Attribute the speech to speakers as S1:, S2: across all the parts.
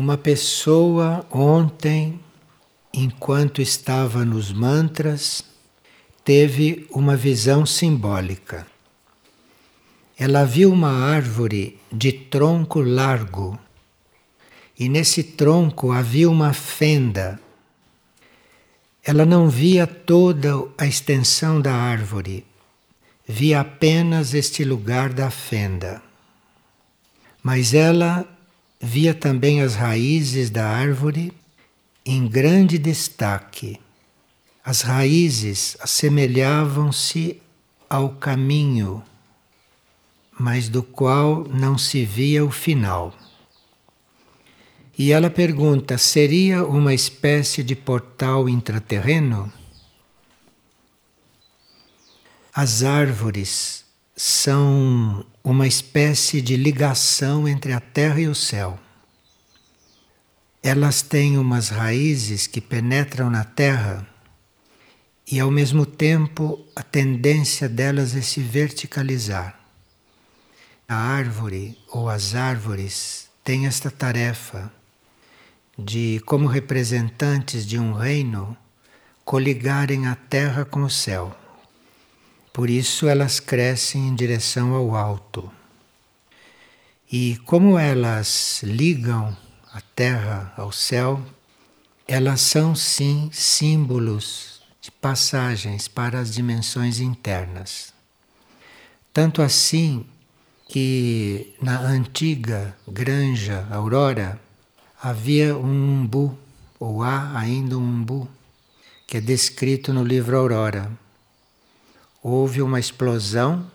S1: Uma pessoa ontem, enquanto estava nos mantras, teve uma visão simbólica. Ela viu uma árvore de tronco largo e nesse tronco havia uma fenda. Ela não via toda a extensão da árvore, via apenas este lugar da fenda. Mas ela via também as raízes da árvore em grande destaque. As raízes assemelhavam-se ao caminho, mas do qual não se via o final. E ela pergunta: seria uma espécie de portal intraterreno? As árvores são uma espécie de ligação entre a terra e o céu. Elas têm umas raízes que penetram na terra e, ao mesmo tempo, a tendência delas é se verticalizar. A árvore ou as árvores têm esta tarefa de, como representantes de um reino, coligarem a terra com o céu. Por isso elas crescem em direção ao alto. E como elas ligam a terra ao céu, elas são sim símbolos de passagens para as dimensões internas. Tanto assim que na antiga granja Aurora havia um umbu, ou há ainda um umbu, que é descrito no livro Aurora houve uma explosão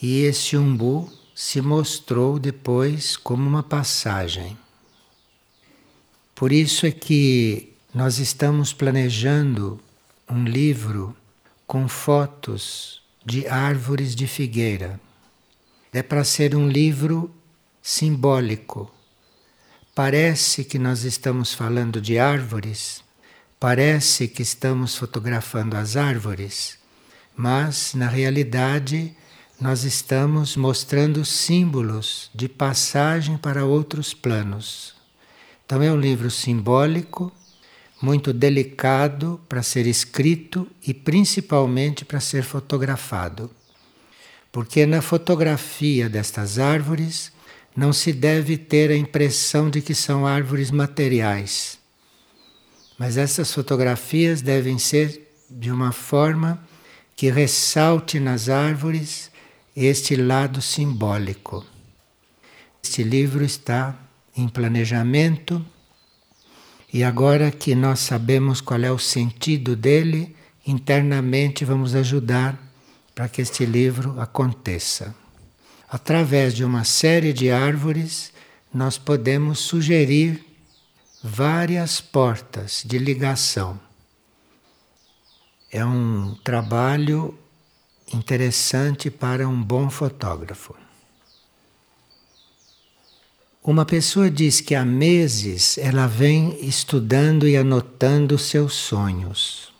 S1: e esse umbu se mostrou depois como uma passagem. Por isso é que nós estamos planejando um livro com fotos de árvores de figueira. É para ser um livro simbólico. Parece que nós estamos falando de árvores, parece que estamos fotografando as árvores, mas na realidade nós estamos mostrando símbolos de passagem para outros planos. Então é um livro simbólico, muito delicado para ser escrito e principalmente para ser fotografado. Porque na fotografia destas árvores não se deve ter a impressão de que são árvores materiais. Mas essas fotografias devem ser de uma forma que ressalte nas árvores este lado simbólico. Este livro está em planejamento e agora que nós sabemos qual é o sentido dele, internamente vamos ajudar para que este livro aconteça. Através de uma série de árvores, nós podemos sugerir várias portas de ligação é um trabalho interessante para um bom fotógrafo. Uma pessoa diz que há meses ela vem estudando e anotando seus sonhos,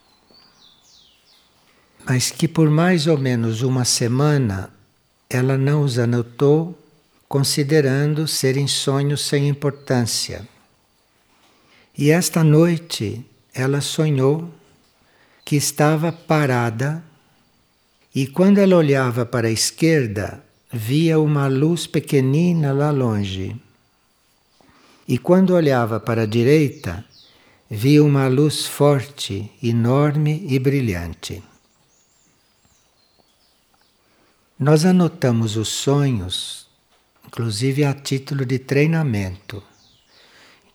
S1: mas que por mais ou menos uma semana ela não os anotou, considerando serem sonhos sem importância. E esta noite ela sonhou que estava parada e quando ela olhava para a esquerda, via uma luz pequenina lá longe. E quando olhava para a direita, via uma luz forte, enorme e brilhante. Nós anotamos os sonhos, inclusive a título de treinamento.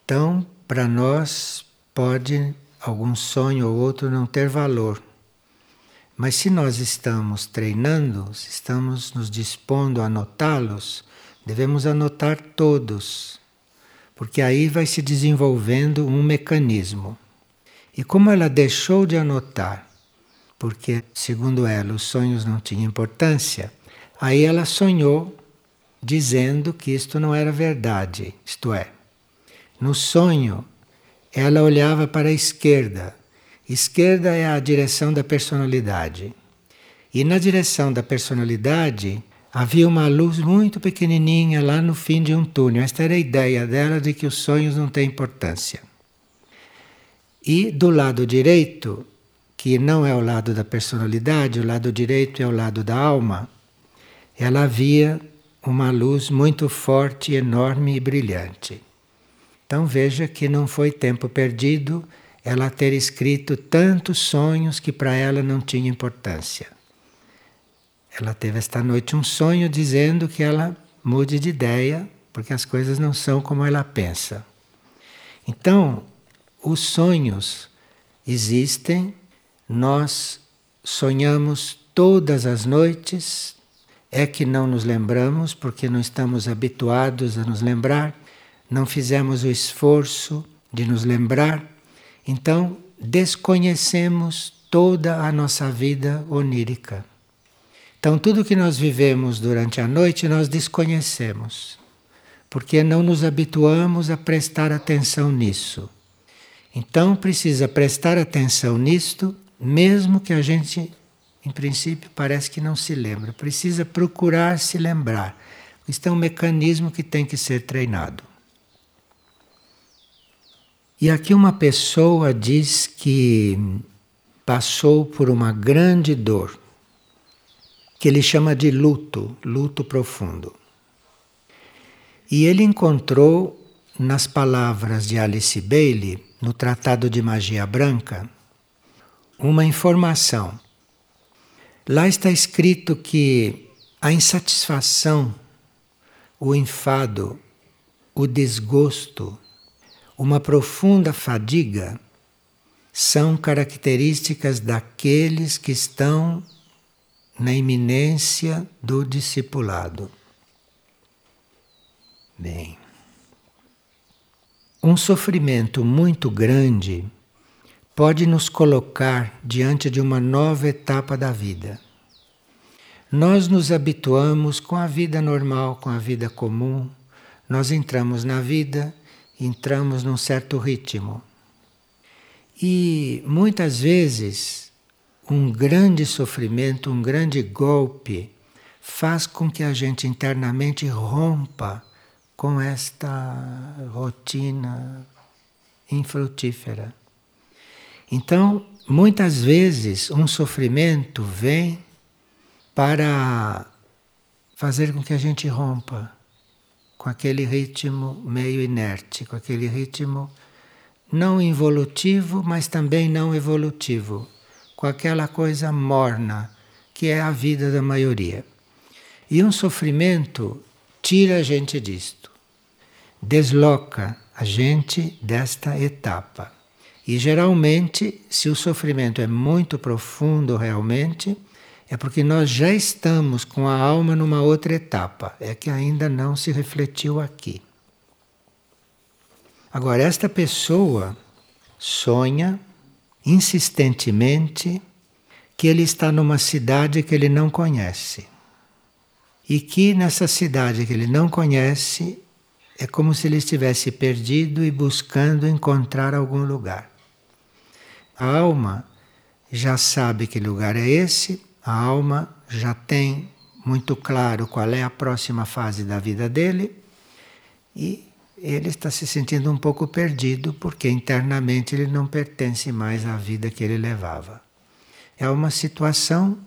S1: Então, para nós, pode algum sonho ou outro não ter valor. Mas se nós estamos treinando, se estamos nos dispondo a anotá-los, devemos anotar todos, porque aí vai se desenvolvendo um mecanismo. E como ela deixou de anotar, porque, segundo ela, os sonhos não tinham importância, aí ela sonhou dizendo que isto não era verdade. Isto é, no sonho ela olhava para a esquerda. Esquerda é a direção da personalidade. E na direção da personalidade havia uma luz muito pequenininha lá no fim de um túnel. Esta era a ideia dela de que os sonhos não têm importância. E do lado direito, que não é o lado da personalidade, o lado direito é o lado da alma, ela via uma luz muito forte, enorme e brilhante. Então veja que não foi tempo perdido ela ter escrito tantos sonhos que para ela não tinha importância. Ela teve esta noite um sonho dizendo que ela mude de ideia, porque as coisas não são como ela pensa. Então, os sonhos existem, nós sonhamos todas as noites, é que não nos lembramos porque não estamos habituados a nos lembrar, não fizemos o esforço de nos lembrar, então desconhecemos toda a nossa vida onírica. Então, tudo que nós vivemos durante a noite nós desconhecemos, porque não nos habituamos a prestar atenção nisso. Então, precisa prestar atenção nisto, mesmo que a gente, em princípio, parece que não se lembra. Precisa procurar se lembrar. Isto é um mecanismo que tem que ser treinado. E aqui uma pessoa diz que passou por uma grande dor que ele chama de luto, luto profundo. E ele encontrou nas palavras de Alice Bailey, no Tratado de Magia Branca, uma informação. Lá está escrito que a insatisfação, o enfado, o desgosto, uma profunda fadiga são características daqueles que estão na iminência do discipulado. Bem, um sofrimento muito grande pode nos colocar diante de uma nova etapa da vida. Nós nos habituamos com a vida normal, com a vida comum, nós entramos na vida, entramos num certo ritmo. E muitas vezes um grande sofrimento, um grande golpe, faz com que a gente internamente rompa com esta rotina infrutífera. Então, muitas vezes, um sofrimento vem para fazer com que a gente rompa com aquele ritmo meio inerte, com aquele ritmo não involutivo, mas também não evolutivo com aquela coisa morna que é a vida da maioria. E um sofrimento tira a gente disto, desloca a gente desta etapa. E geralmente, se o sofrimento é muito profundo realmente, é porque nós já estamos com a alma numa outra etapa, é que ainda não se refletiu aqui. Agora, esta pessoa sonha insistentemente que ele está numa cidade que ele não conhece. E que nessa cidade que ele não conhece é como se ele estivesse perdido e buscando encontrar algum lugar. A alma já sabe que lugar é esse, a alma já tem muito claro qual é a próxima fase da vida dele e ele está se sentindo um pouco perdido porque internamente ele não pertence mais à vida que ele levava. É uma situação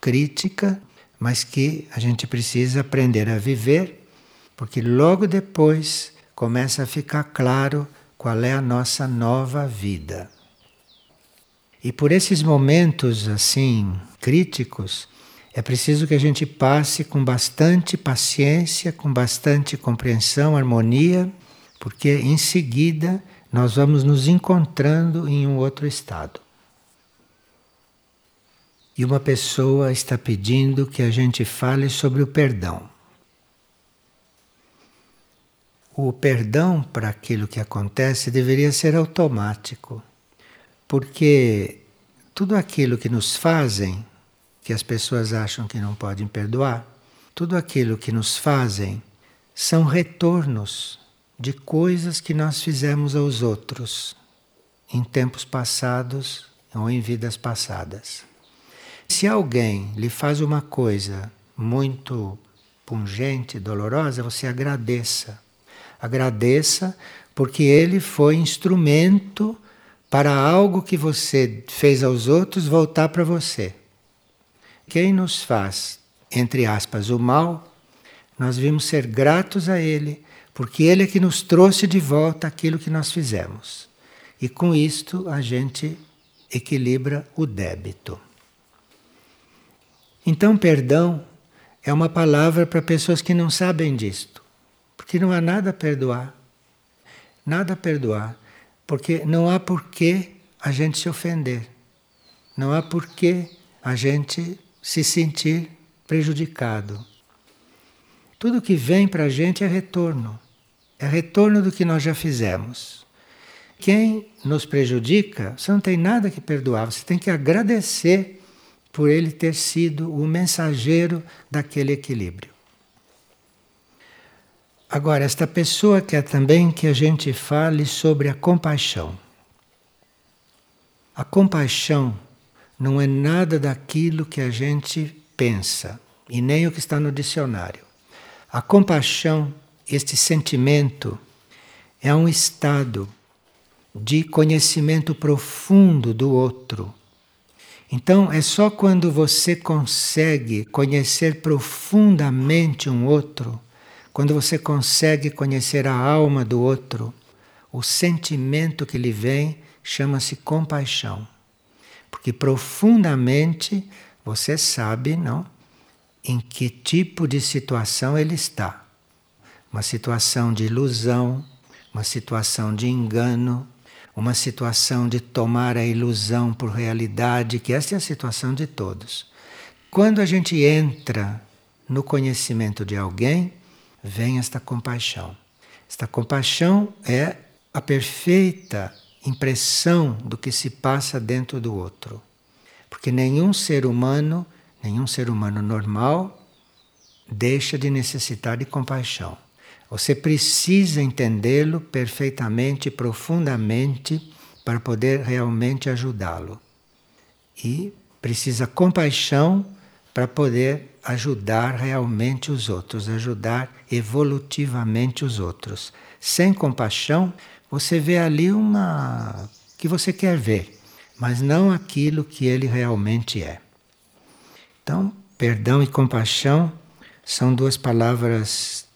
S1: crítica, mas que a gente precisa aprender a viver, porque logo depois começa a ficar claro qual é a nossa nova vida. E por esses momentos assim críticos, é preciso que a gente passe com bastante paciência, com bastante compreensão, harmonia, porque em seguida nós vamos nos encontrando em um outro estado. E uma pessoa está pedindo que a gente fale sobre o perdão. O perdão para aquilo que acontece deveria ser automático, porque tudo aquilo que nos fazem que as pessoas acham que não podem perdoar, tudo aquilo que nos fazem são retornos de coisas que nós fizemos aos outros em tempos passados ou em vidas passadas. Se alguém lhe faz uma coisa muito pungente, dolorosa, você agradeça. Agradeça porque ele foi instrumento para algo que você fez aos outros voltar para você. Quem nos faz, entre aspas, o mal, nós vimos ser gratos a ele, porque ele é que nos trouxe de volta aquilo que nós fizemos. E com isto a gente equilibra o débito. Então, perdão é uma palavra para pessoas que não sabem disto, porque não há nada a perdoar. Nada a perdoar, porque não há porquê a gente se ofender. Não há porquê a gente se sentir prejudicado. Tudo que vem para a gente é retorno. É retorno do que nós já fizemos. Quem nos prejudica, você não tem nada que perdoar, você tem que agradecer por ele ter sido o mensageiro daquele equilíbrio. Agora, esta pessoa quer também que a gente fale sobre a compaixão. A compaixão não é nada daquilo que a gente pensa e nem o que está no dicionário. A compaixão, este sentimento, é um estado de conhecimento profundo do outro então, é só quando você consegue conhecer profundamente um outro, quando você consegue conhecer a alma do outro, o sentimento que lhe vem chama-se compaixão. Porque profundamente você sabe, não? Em que tipo de situação ele está. Uma situação de ilusão, uma situação de engano, uma situação de tomar a ilusão por realidade, que esta é a situação de todos. Quando a gente entra no conhecimento de alguém, vem esta compaixão. Esta compaixão é a perfeita impressão do que se passa dentro do outro. Porque nenhum ser humano, nenhum ser humano normal, deixa de necessitar de compaixão. Você precisa entendê-lo perfeitamente, profundamente, para poder realmente ajudá-lo. E precisa compaixão para poder ajudar realmente os outros, ajudar evolutivamente os outros. Sem compaixão, você vê ali uma que você quer ver, mas não aquilo que ele realmente é. Então, perdão e compaixão são duas palavras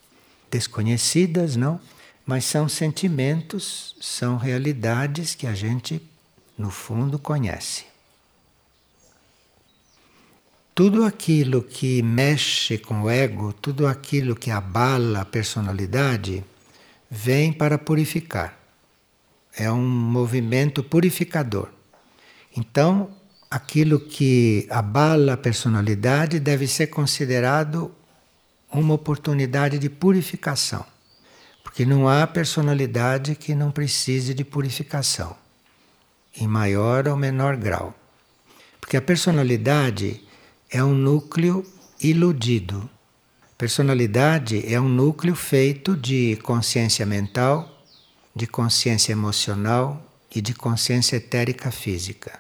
S1: desconhecidas, não? Mas são sentimentos, são realidades que a gente, no fundo, conhece. Tudo aquilo que mexe com o ego, tudo aquilo que abala a personalidade, vem para purificar. É um movimento purificador. Então, aquilo que abala a personalidade deve ser considerado uma oportunidade de purificação. Porque não há personalidade que não precise de purificação, em maior ou menor grau. Porque a personalidade é um núcleo iludido. Personalidade é um núcleo feito de consciência mental, de consciência emocional e de consciência etérica física,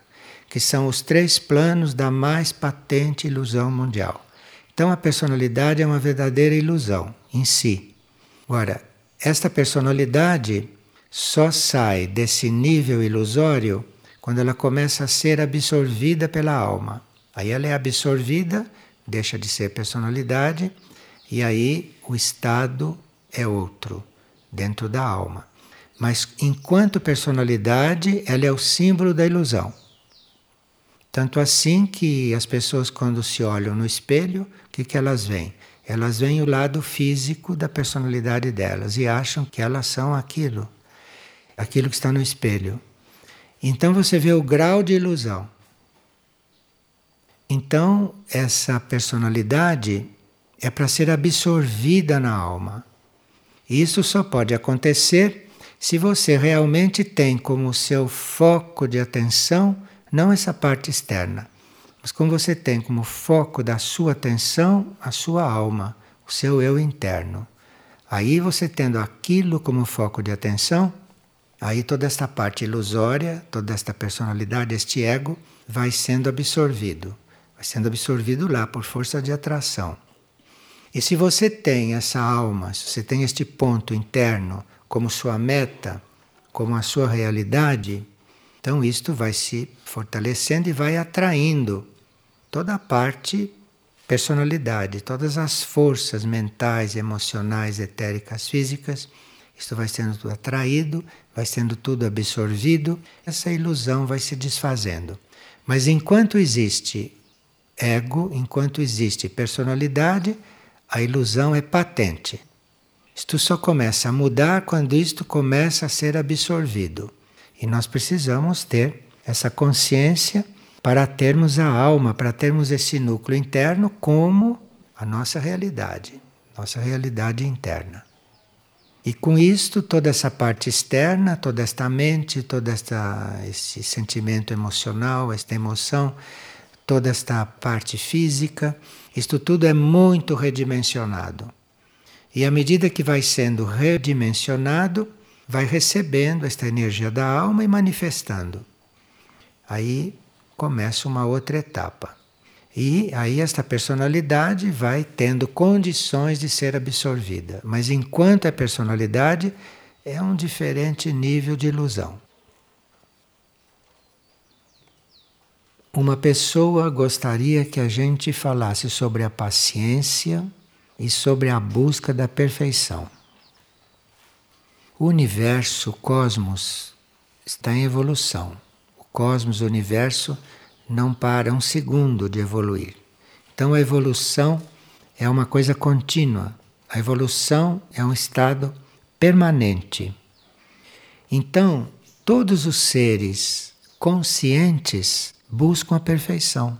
S1: que são os três planos da mais patente ilusão mundial. Então a personalidade é uma verdadeira ilusão em si. Agora, esta personalidade só sai desse nível ilusório quando ela começa a ser absorvida pela alma. Aí ela é absorvida, deixa de ser personalidade, e aí o estado é outro, dentro da alma. Mas enquanto personalidade, ela é o símbolo da ilusão. Tanto assim que as pessoas, quando se olham no espelho, o que, que elas veem? Elas veem o lado físico da personalidade delas e acham que elas são aquilo, aquilo que está no espelho. Então você vê o grau de ilusão. Então, essa personalidade é para ser absorvida na alma. Isso só pode acontecer se você realmente tem como seu foco de atenção não essa parte externa, mas como você tem como foco da sua atenção a sua alma, o seu eu interno. Aí você tendo aquilo como foco de atenção, aí toda esta parte ilusória, toda esta personalidade, este ego, vai sendo absorvido. Vai sendo absorvido lá por força de atração. E se você tem essa alma, se você tem este ponto interno como sua meta, como a sua realidade, então isto vai se fortalecendo e vai atraindo toda a parte personalidade, todas as forças mentais, emocionais, etéricas, físicas, isto vai sendo tudo atraído, vai sendo tudo absorvido, essa ilusão vai se desfazendo. Mas enquanto existe ego, enquanto existe personalidade, a ilusão é patente. Isto só começa a mudar quando isto começa a ser absorvido. E nós precisamos ter essa consciência para termos a alma, para termos esse núcleo interno como a nossa realidade, nossa realidade interna. E com isto, toda essa parte externa, toda esta mente, todo esta, esse sentimento emocional, esta emoção, toda esta parte física, isto tudo é muito redimensionado. E à medida que vai sendo redimensionado, vai recebendo esta energia da alma e manifestando. Aí começa uma outra etapa. E aí esta personalidade vai tendo condições de ser absorvida. Mas enquanto é personalidade, é um diferente nível de ilusão. Uma pessoa gostaria que a gente falasse sobre a paciência e sobre a busca da perfeição. O universo, o cosmos, está em evolução. O cosmos, o universo, não para um segundo de evoluir. Então a evolução é uma coisa contínua. A evolução é um estado permanente. Então, todos os seres conscientes buscam a perfeição.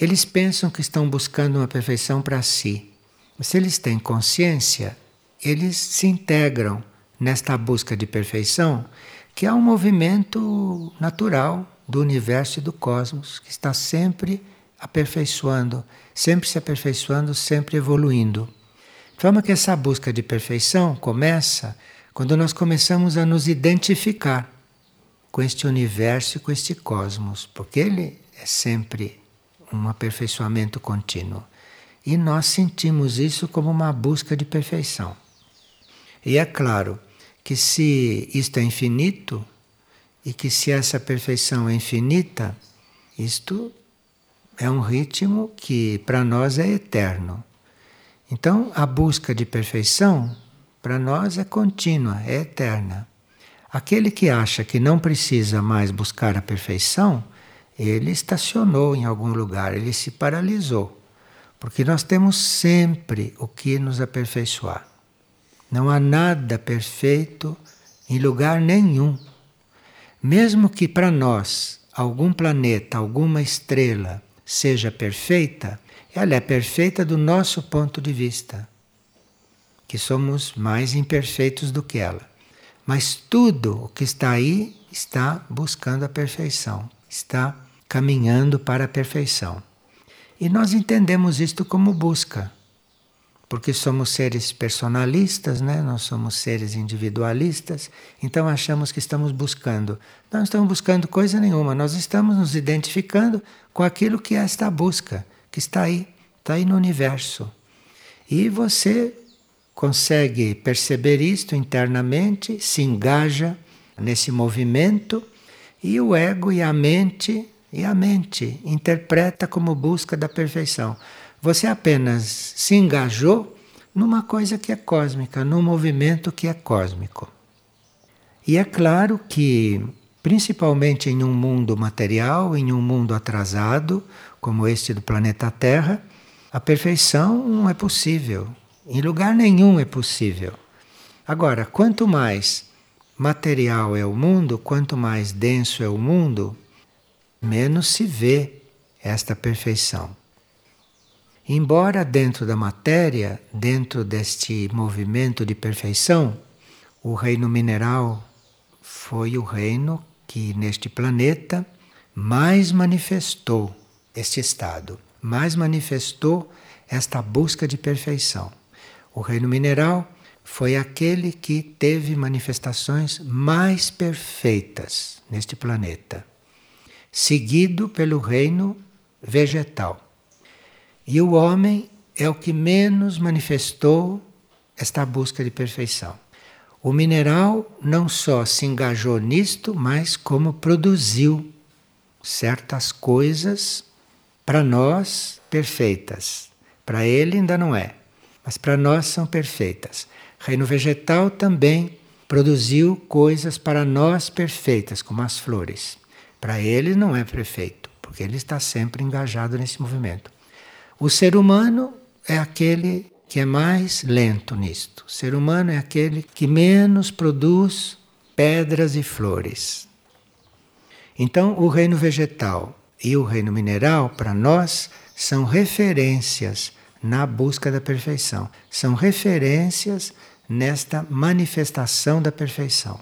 S1: Eles pensam que estão buscando uma perfeição para si. Mas se eles têm consciência, eles se integram nesta busca de perfeição, que é um movimento natural do universo e do cosmos, que está sempre aperfeiçoando, sempre se aperfeiçoando, sempre evoluindo. De forma que essa busca de perfeição começa quando nós começamos a nos identificar com este universo e com este cosmos, porque ele é sempre um aperfeiçoamento contínuo. E nós sentimos isso como uma busca de perfeição. E é claro que se isto é infinito e que se essa perfeição é infinita, isto é um ritmo que para nós é eterno. Então, a busca de perfeição para nós é contínua, é eterna. Aquele que acha que não precisa mais buscar a perfeição, ele estacionou em algum lugar, ele se paralisou. Porque nós temos sempre o que nos aperfeiçoar. Não há nada perfeito em lugar nenhum. Mesmo que para nós algum planeta, alguma estrela seja perfeita, ela é perfeita do nosso ponto de vista, que somos mais imperfeitos do que ela. Mas tudo o que está aí está buscando a perfeição, está caminhando para a perfeição. E nós entendemos isto como busca porque somos seres personalistas, né? nós somos seres individualistas, então achamos que estamos buscando. Não estamos buscando coisa nenhuma, nós estamos nos identificando com aquilo que é esta busca, que está aí, está aí no universo. E você consegue perceber isto internamente, se engaja nesse movimento, e o ego e a mente, e a mente interpreta como busca da perfeição. Você apenas se engajou numa coisa que é cósmica, num movimento que é cósmico. E é claro que, principalmente em um mundo material, em um mundo atrasado, como este do planeta Terra, a perfeição não é possível. Em lugar nenhum é possível. Agora, quanto mais material é o mundo, quanto mais denso é o mundo, menos se vê esta perfeição. Embora dentro da matéria, dentro deste movimento de perfeição, o reino mineral foi o reino que neste planeta mais manifestou este estado, mais manifestou esta busca de perfeição. O reino mineral foi aquele que teve manifestações mais perfeitas neste planeta, seguido pelo reino vegetal. E o homem é o que menos manifestou esta busca de perfeição. O mineral não só se engajou nisto, mas como produziu certas coisas para nós perfeitas. Para ele ainda não é, mas para nós são perfeitas. Reino vegetal também produziu coisas para nós perfeitas, como as flores. Para ele não é perfeito, porque ele está sempre engajado nesse movimento. O ser humano é aquele que é mais lento nisto. O ser humano é aquele que menos produz pedras e flores. Então, o reino vegetal e o reino mineral, para nós, são referências na busca da perfeição. São referências nesta manifestação da perfeição.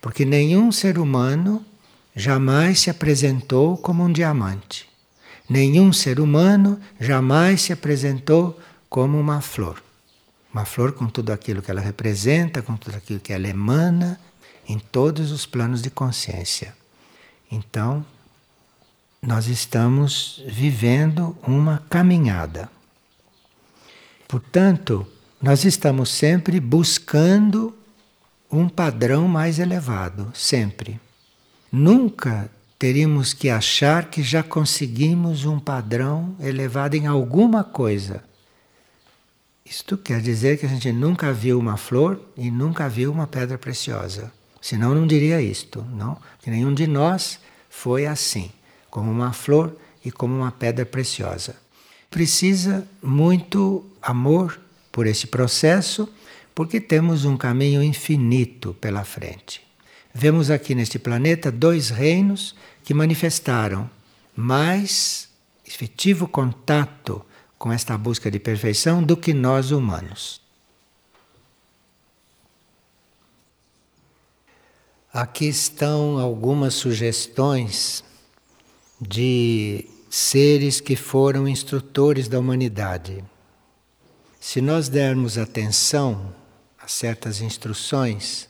S1: Porque nenhum ser humano jamais se apresentou como um diamante. Nenhum ser humano jamais se apresentou como uma flor. Uma flor com tudo aquilo que ela representa, com tudo aquilo que ela emana, em todos os planos de consciência. Então, nós estamos vivendo uma caminhada. Portanto, nós estamos sempre buscando um padrão mais elevado, sempre. Nunca teríamos que achar que já conseguimos um padrão elevado em alguma coisa. Isto quer dizer que a gente nunca viu uma flor e nunca viu uma pedra preciosa. Senão não diria isto, não? Que nenhum de nós foi assim, como uma flor e como uma pedra preciosa. Precisa muito amor por esse processo, porque temos um caminho infinito pela frente. Vemos aqui neste planeta dois reinos que manifestaram mais efetivo contato com esta busca de perfeição do que nós humanos. Aqui estão algumas sugestões de seres que foram instrutores da humanidade. Se nós dermos atenção a certas instruções,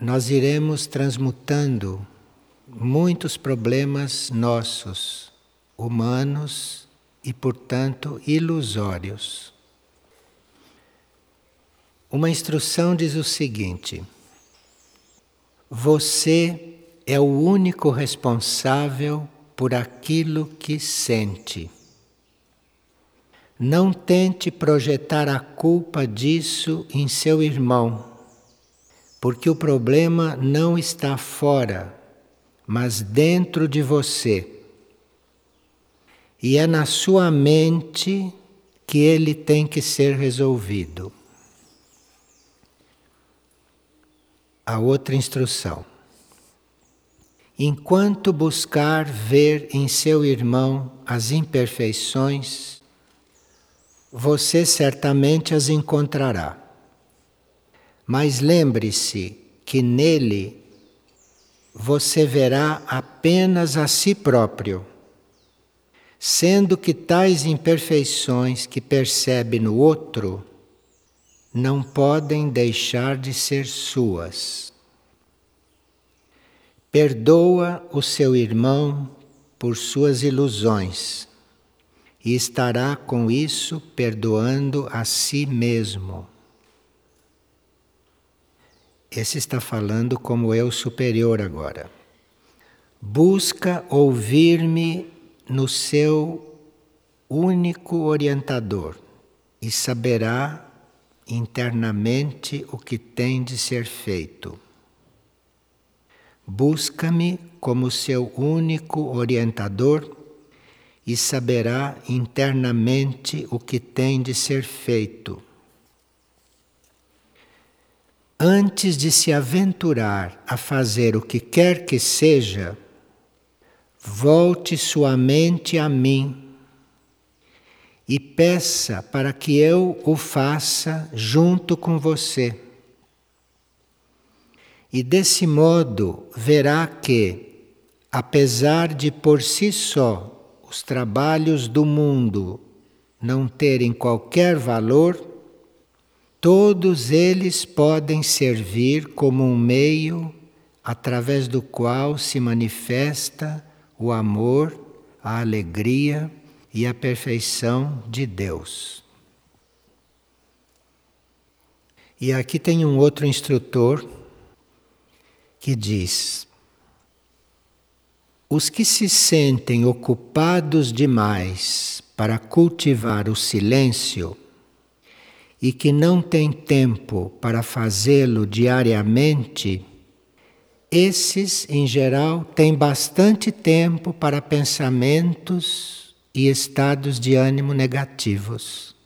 S1: nós iremos transmutando muitos problemas nossos, humanos, e, portanto, ilusórios. Uma instrução diz o seguinte: Você é o único responsável por aquilo que sente. Não tente projetar a culpa disso em seu irmão, porque o problema não está fora, mas dentro de você. E é na sua mente que ele tem que ser resolvido. A outra instrução. Enquanto buscar ver em seu irmão as imperfeições, você certamente as encontrará. Mas lembre-se que nele você verá apenas a si próprio sendo que tais imperfeições que percebe no outro não podem deixar de ser suas. Perdoa o seu irmão por suas ilusões e estará com isso perdoando a si mesmo. Esse está falando como eu superior agora. Busca ouvir-me no seu único orientador e saberá internamente o que tem de ser feito. Busca-me como seu único orientador e saberá internamente o que tem de ser feito. Antes de se aventurar a fazer o que quer que seja, volte sua mente a mim e peça para que eu o faça junto com você. E desse modo verá que, apesar de por si só os trabalhos do mundo não terem qualquer valor, todos eles podem servir como um meio através do qual se manifesta o amor, a alegria e a perfeição de Deus. E aqui tem um outro instrutor que diz: os que se sentem ocupados demais para cultivar o silêncio e que não têm tempo para fazê-lo diariamente, esses, em geral, têm bastante tempo para pensamentos e estados de ânimo negativos.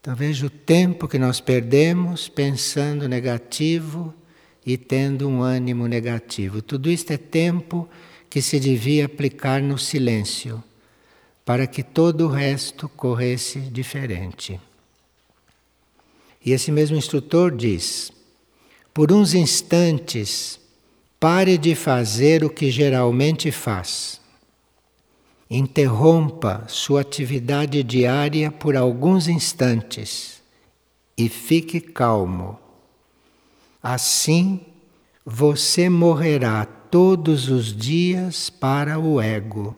S1: Então veja o tempo que nós perdemos pensando negativo e tendo um ânimo negativo. Tudo isto é tempo que se devia aplicar no silêncio, para que todo o resto corresse diferente. E esse mesmo instrutor diz: por uns instantes, pare de fazer o que geralmente faz. Interrompa sua atividade diária por alguns instantes e fique calmo Assim, você morrerá todos os dias para o ego.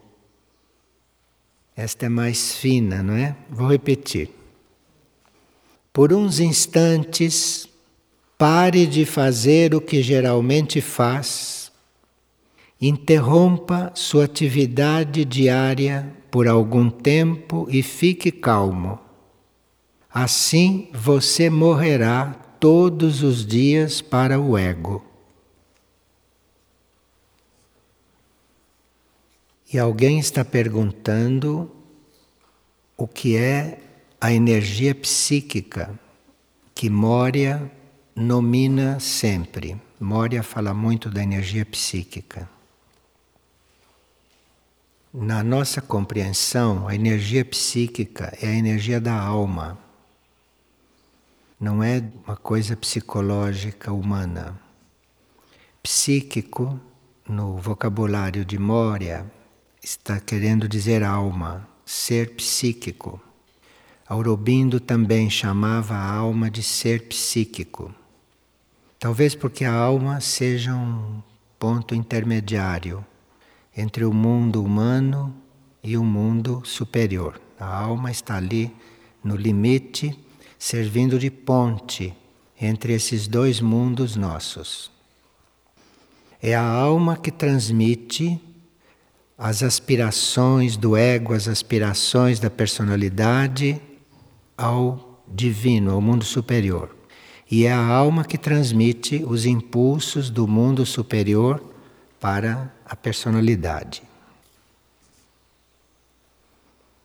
S1: Esta é mais fina, não é? Vou repetir. Por uns instantes, pare de fazer o que geralmente faz, interrompa sua atividade diária por algum tempo e fique calmo. Assim você morrerá todos os dias para o ego. E alguém está perguntando o que é a energia psíquica que Moria nomina sempre. Moria fala muito da energia psíquica. Na nossa compreensão, a energia psíquica é a energia da alma não é uma coisa psicológica humana. Psíquico, no vocabulário de Moria, está querendo dizer alma, ser psíquico. Aurobindo também chamava a alma de ser psíquico. Talvez porque a alma seja um ponto intermediário entre o mundo humano e o mundo superior. A alma está ali no limite servindo de ponte entre esses dois mundos nossos. É a alma que transmite as aspirações do ego, as aspirações da personalidade ao divino, ao mundo superior. E é a alma que transmite os impulsos do mundo superior para a personalidade.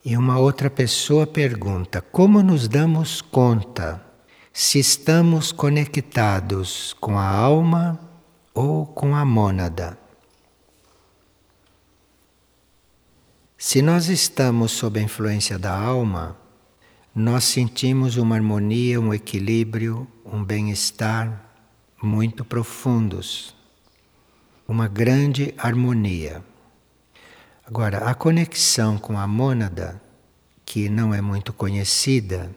S1: E uma outra pessoa pergunta: como nos damos conta se estamos conectados com a alma ou com a mônada? Se nós estamos sob a influência da alma, nós sentimos uma harmonia, um equilíbrio, um bem-estar muito profundos, uma grande harmonia. Agora, a conexão com a mônada, que não é muito conhecida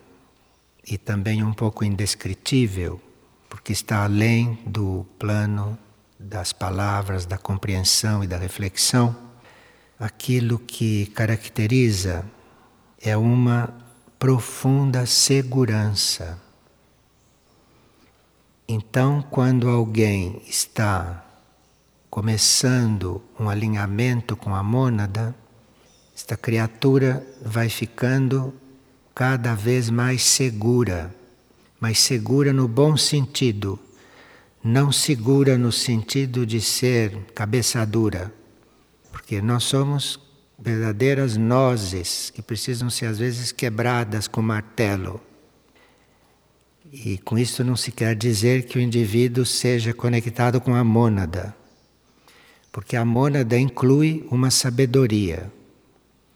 S1: e também um pouco indescritível, porque está além do plano das palavras, da compreensão e da reflexão, aquilo que caracteriza é uma profunda segurança. Então, quando alguém está começando um alinhamento com a mônada, esta criatura vai ficando cada vez mais segura, mais segura no bom sentido, não segura no sentido de ser cabeça dura, porque nós somos verdadeiras nozes que precisam ser às vezes quebradas com martelo. E com isso não se quer dizer que o indivíduo seja conectado com a mônada porque a mônada inclui uma sabedoria.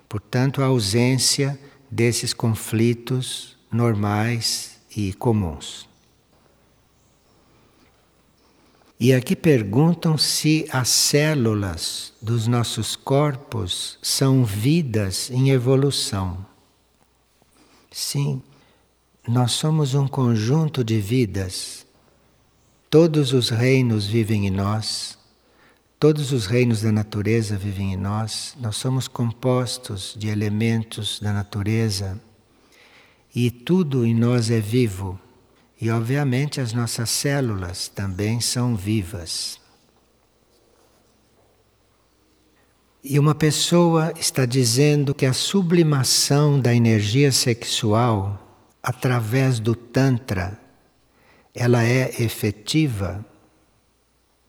S1: Portanto, a ausência desses conflitos normais e comuns. E aqui perguntam se as células dos nossos corpos são vidas em evolução. Sim, nós somos um conjunto de vidas. Todos os reinos vivem em nós, Todos os reinos da natureza vivem em nós, nós somos compostos de elementos da natureza e tudo em nós é vivo. E, obviamente, as nossas células também são vivas. E uma pessoa está dizendo que a sublimação da energia sexual através do Tantra ela é efetiva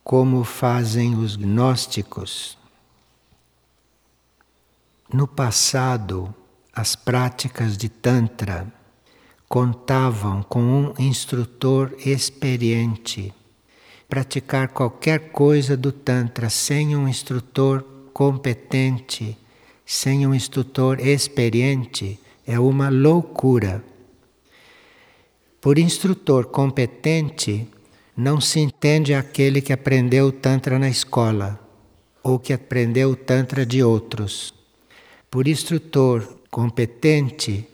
S1: como fazem os gnósticos. No passado, as práticas de Tantra contavam com um instrutor experiente. Praticar qualquer coisa do Tantra sem um instrutor competente, sem um instrutor experiente, é uma loucura. Por instrutor competente, não se entende aquele que aprendeu o Tantra na escola ou que aprendeu o Tantra de outros. Por instrutor competente,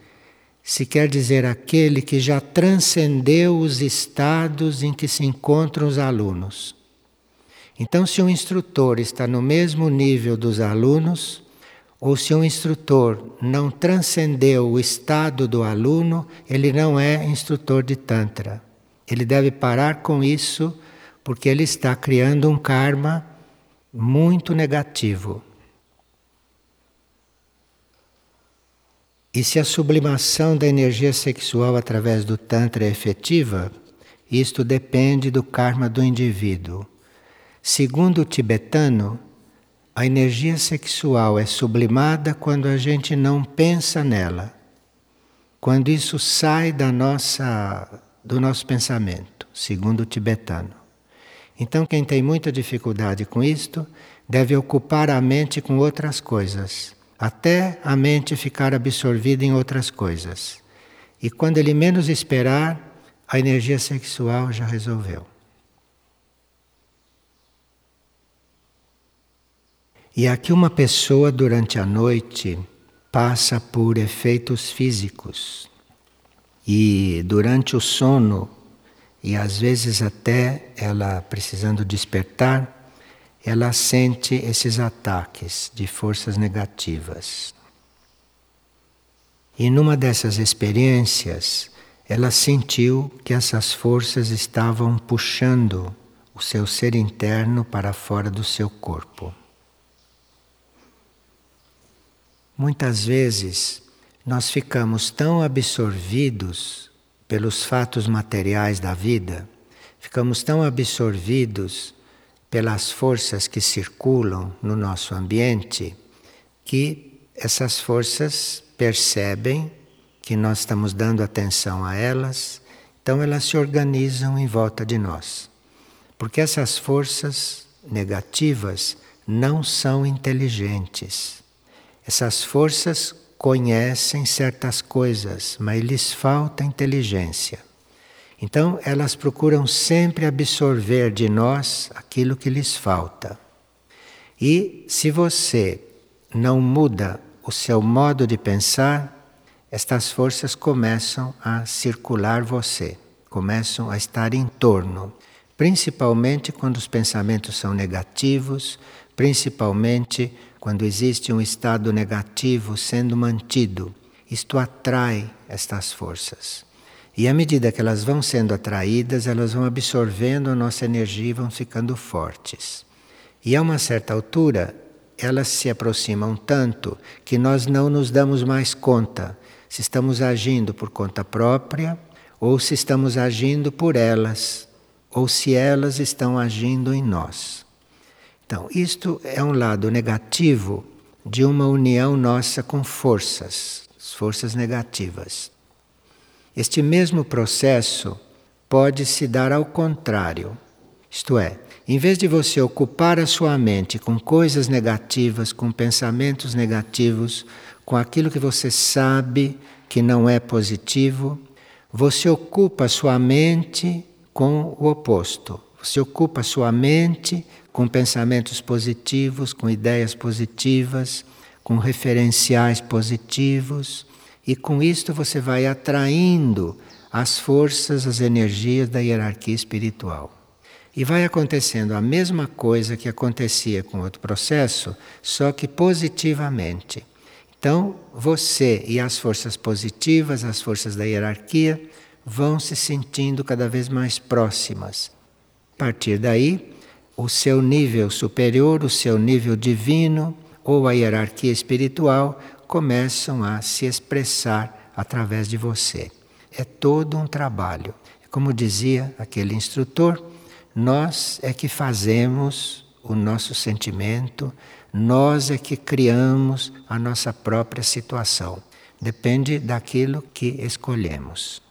S1: se quer dizer aquele que já transcendeu os estados em que se encontram os alunos. Então, se um instrutor está no mesmo nível dos alunos, ou se um instrutor não transcendeu o estado do aluno, ele não é instrutor de Tantra. Ele deve parar com isso, porque ele está criando um karma muito negativo. E se a sublimação da energia sexual através do Tantra é efetiva, isto depende do karma do indivíduo. Segundo o tibetano, a energia sexual é sublimada quando a gente não pensa nela. Quando isso sai da nossa do nosso pensamento, segundo o tibetano. Então, quem tem muita dificuldade com isto, deve ocupar a mente com outras coisas, até a mente ficar absorvida em outras coisas. E quando ele menos esperar, a energia sexual já resolveu. E aqui uma pessoa durante a noite passa por efeitos físicos e durante o sono, e às vezes até ela precisando despertar, ela sente esses ataques de forças negativas. E numa dessas experiências, ela sentiu que essas forças estavam puxando o seu ser interno para fora do seu corpo. Muitas vezes nós ficamos tão absorvidos pelos fatos materiais da vida, ficamos tão absorvidos pelas forças que circulam no nosso ambiente, que essas forças percebem que nós estamos dando atenção a elas, então elas se organizam em volta de nós. Porque essas forças negativas não são inteligentes. Essas forças conhecem certas coisas, mas lhes falta inteligência. Então, elas procuram sempre absorver de nós aquilo que lhes falta. E se você não muda o seu modo de pensar, estas forças começam a circular você, começam a estar em torno, principalmente quando os pensamentos são negativos, principalmente quando existe um estado negativo sendo mantido, isto atrai estas forças. E à medida que elas vão sendo atraídas, elas vão absorvendo a nossa energia e vão ficando fortes. E a uma certa altura, elas se aproximam tanto que nós não nos damos mais conta se estamos agindo por conta própria ou se estamos agindo por elas, ou se elas estão agindo em nós. Então, isto é um lado negativo de uma união nossa com forças, forças negativas. Este mesmo processo pode se dar ao contrário. Isto é, em vez de você ocupar a sua mente com coisas negativas, com pensamentos negativos, com aquilo que você sabe que não é positivo, você ocupa a sua mente com o oposto. Você ocupa a sua mente com pensamentos positivos, com ideias positivas, com referenciais positivos, e com isto você vai atraindo as forças, as energias da hierarquia espiritual. E vai acontecendo a mesma coisa que acontecia com outro processo, só que positivamente. Então, você e as forças positivas, as forças da hierarquia, vão se sentindo cada vez mais próximas. A partir daí, o seu nível superior, o seu nível divino ou a hierarquia espiritual começam a se expressar através de você. É todo um trabalho. Como dizia aquele instrutor, nós é que fazemos o nosso sentimento, nós é que criamos a nossa própria situação. Depende daquilo que escolhemos.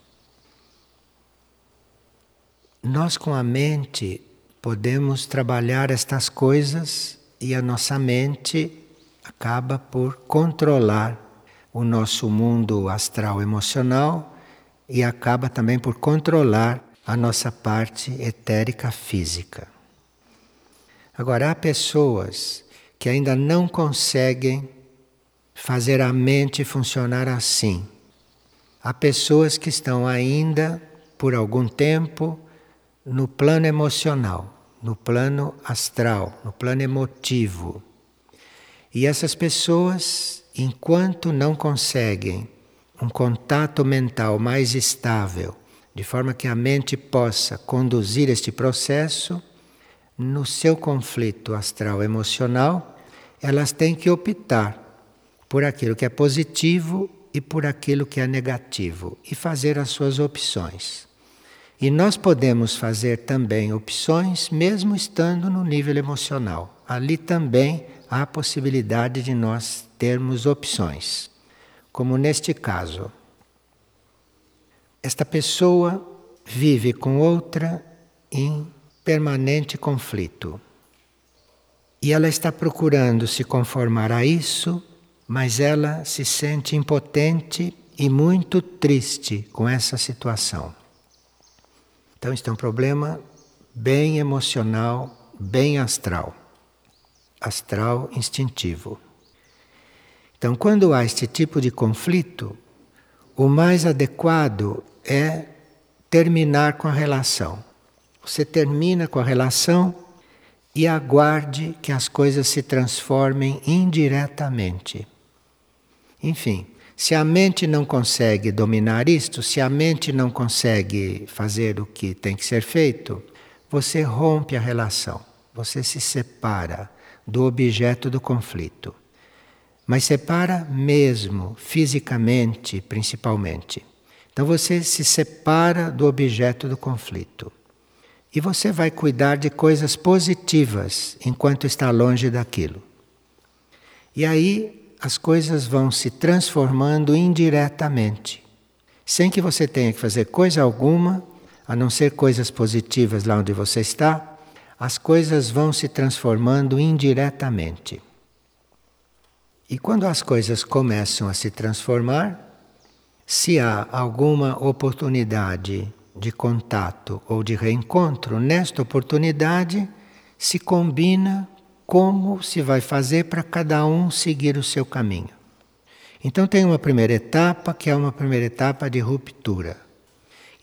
S1: Nós, com a mente, podemos trabalhar estas coisas e a nossa mente acaba por controlar o nosso mundo astral emocional e acaba também por controlar a nossa parte etérica física. Agora, há pessoas que ainda não conseguem fazer a mente funcionar assim. Há pessoas que estão ainda, por algum tempo, no plano emocional, no plano astral, no plano emotivo. E essas pessoas, enquanto não conseguem um contato mental mais estável, de forma que a mente possa conduzir este processo, no seu conflito astral emocional, elas têm que optar por aquilo que é positivo e por aquilo que é negativo e fazer as suas opções. E nós podemos fazer também opções, mesmo estando no nível emocional. Ali também há a possibilidade de nós termos opções. Como neste caso, esta pessoa vive com outra em permanente conflito. E ela está procurando se conformar a isso, mas ela se sente impotente e muito triste com essa situação. Então, isto é um problema bem emocional, bem astral. Astral instintivo. Então, quando há este tipo de conflito, o mais adequado é terminar com a relação. Você termina com a relação e aguarde que as coisas se transformem indiretamente. Enfim, se a mente não consegue dominar isto, se a mente não consegue fazer o que tem que ser feito, você rompe a relação, você se separa do objeto do conflito. Mas separa mesmo, fisicamente, principalmente. Então você se separa do objeto do conflito. E você vai cuidar de coisas positivas enquanto está longe daquilo. E aí as coisas vão se transformando indiretamente, sem que você tenha que fazer coisa alguma, a não ser coisas positivas lá onde você está, as coisas vão se transformando indiretamente. E quando as coisas começam a se transformar, se há alguma oportunidade de contato ou de reencontro, nesta oportunidade se combina como se vai fazer para cada um seguir o seu caminho. Então tem uma primeira etapa que é uma primeira etapa de ruptura.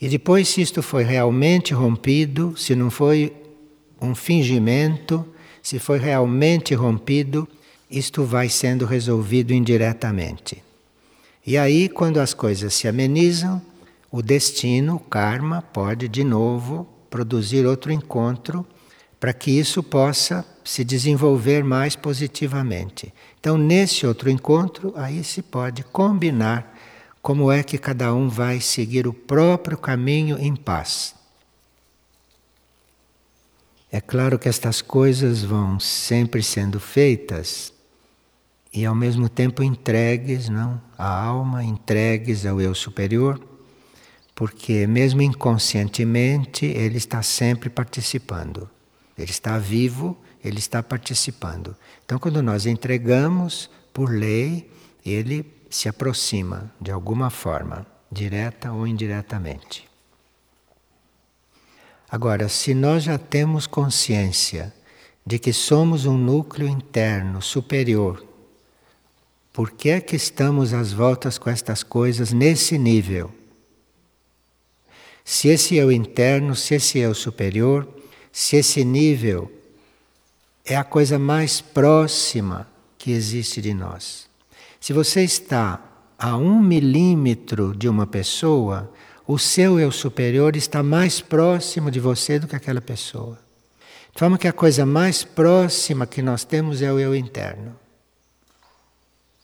S1: E depois, se isto foi realmente rompido, se não foi um fingimento, se foi realmente rompido, isto vai sendo resolvido indiretamente. E aí, quando as coisas se amenizam, o destino, o karma, pode de novo produzir outro encontro para que isso possa se desenvolver mais positivamente. Então, nesse outro encontro, aí se pode combinar como é que cada um vai seguir o próprio caminho em paz. É claro que estas coisas vão sempre sendo feitas e ao mesmo tempo entregues, não, à alma, entregues ao eu superior, porque mesmo inconscientemente ele está sempre participando. Ele está vivo, ele está participando. Então, quando nós entregamos por lei, ele se aproxima de alguma forma, direta ou indiretamente. Agora, se nós já temos consciência de que somos um núcleo interno superior, por que é que estamos às voltas com estas coisas nesse nível? Se esse eu interno, se esse eu superior se esse nível é a coisa mais próxima que existe de nós. Se você está a um milímetro de uma pessoa, o seu eu superior está mais próximo de você do que aquela pessoa. De forma que a coisa mais próxima que nós temos é o eu interno.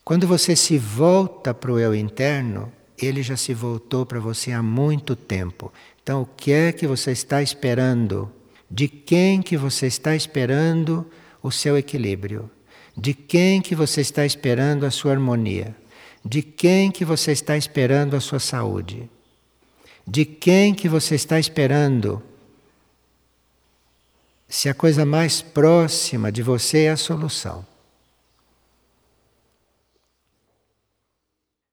S1: Quando você se volta para o eu interno, ele já se voltou para você há muito tempo. Então, o que é que você está esperando? De quem que você está esperando o seu equilíbrio? De quem que você está esperando a sua harmonia? De quem que você está esperando a sua saúde? De quem que você está esperando? Se a coisa mais próxima de você é a solução.